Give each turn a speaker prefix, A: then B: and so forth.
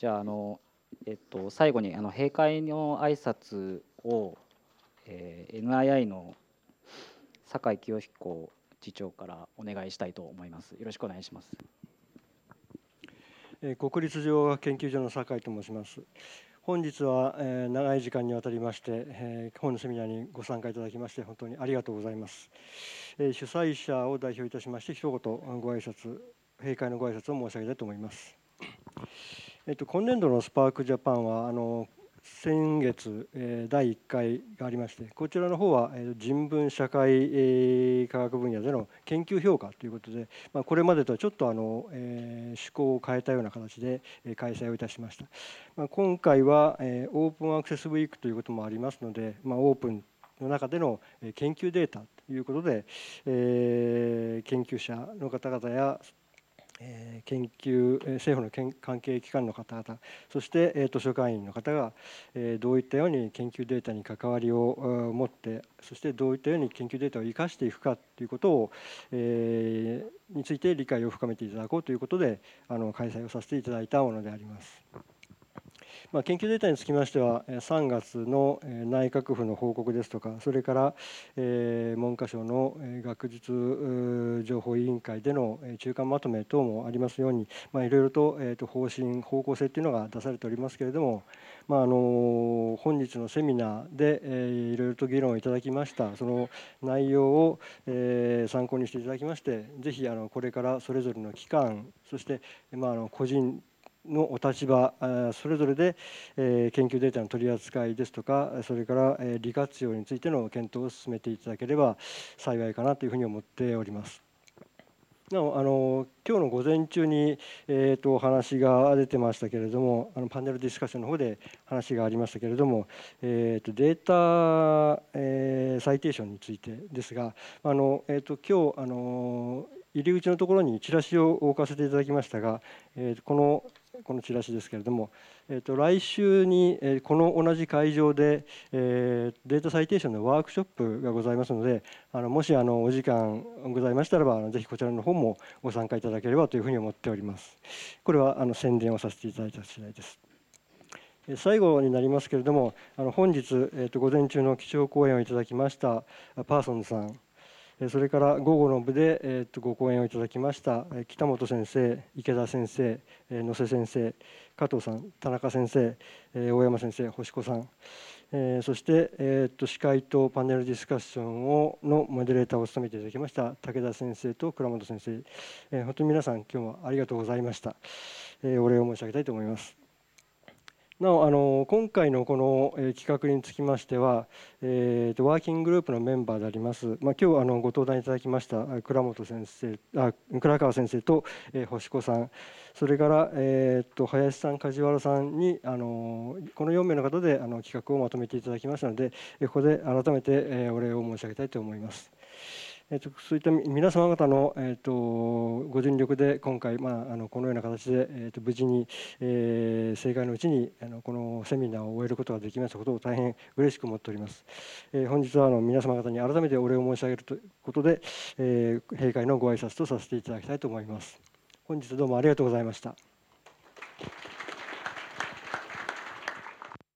A: じゃああの、えっと、最後にあの閉会の挨拶を、えー、NII の酒井清彦次長からお願いしたいと思います。よろしくお願いします。
B: 国立情報研究所の酒井と申します。本日は、えー、長い時間にわたりまして、えー、本のセミナーにご参加いただきまして本当にありがとうございます。えー、主催者を代表いたしまして一言ご挨拶閉会のご挨拶を申し上げたいと思います。えっと、今年度のスパークジャパンはあの先月、えー、第1回がありましてこちらの方は、えー、人文社会、えー、科学分野での研究評価ということで、まあ、これまでとはちょっとあの、えー、趣向を変えたような形で、え、開催をいたしました、まあ、今回は、え、オープンアクセスウィークということもありますので、まあ、オープンの中での研究データということで、え、研究者の方々やえ研究政府の関係機関の方々そして、図書館員の方が、どういったように研究データに関わりを持ってそしてどういったように研究データを生かしていくかということを、えについて理解を深めていただこうということであの開催をさせていただいたものであります。まあ、研究データにつきましては3月の内閣府の報告ですとかそれから文科省の学術情報委員会での中間まとめ等もありますように、まあ、いろいろと方針方向性というのが出されておりますけれども、まあ、あの本日のセミナーでいろいろと議論をいただきました。その内容を参考にしていただきましてぜひあのこれからそれぞれの機関そしてまああの個人のお立場それぞれで研究データの取り扱いですとかそれから利活用についての検討を進めていただければ幸いかなというふうに思っております。なおあの今日の午前中に、えーと、お話が出てましたけれどもあのパネルディスカッションの方で話がありましたけれども、えーと、データ、えー、サイテーションについてですがあの、えーと今日あの入り口のところにチラシを置かせていただきましたが、えー、このこのチラシですけれども、えー、と来週に、えー、この同じ会場で、えー、データサイテーションのワークショップがございますのであのもしあのお時間ございましたらばぜひこちらの方もご参加いただければというふうに思っております。これはあの宣伝をさせていただいた次第です。最後になりますけれどもあの本日、えー、と午前中の基調講演をいただきましたパーソンズさん。それから午後の部で、えー、とご講演をいただきました北本先生、池田先生、野瀬先生、加藤さん、田中先生、大山先生、星子さん、えそして、えー、と司会とパネルディスカッションをのモデレーターを務めていただきました武田先生と倉本先生、え本当に皆さん今日はありがとうございました、えお礼を申し上げたいと思います。なおあの今回のこの、え企画につきましては、えーと、ワーキンググループのメンバーであります、まあ、今日あのご登壇いただきました倉本先生あ倉川先生と、えー、星子さんそれから、えーと、林さん梶原さんにあのこの4名の方であの企画をまとめていただきましたのでここで改めて、え、お礼を申し上げたいと思います。えーと、そういった皆様方の、えーと、ご尽力で今回、まあ、あのこのような形で、えーと、無事に、えー、正解のうちにあのこのセミナーを終えることができましたことを大変嬉しく思っております。えー、本日はあの皆様方に改めてお礼を申し上げるということで、えー、閉会のご挨拶とさせていただきたいと思います。本日どうもありがとうございました。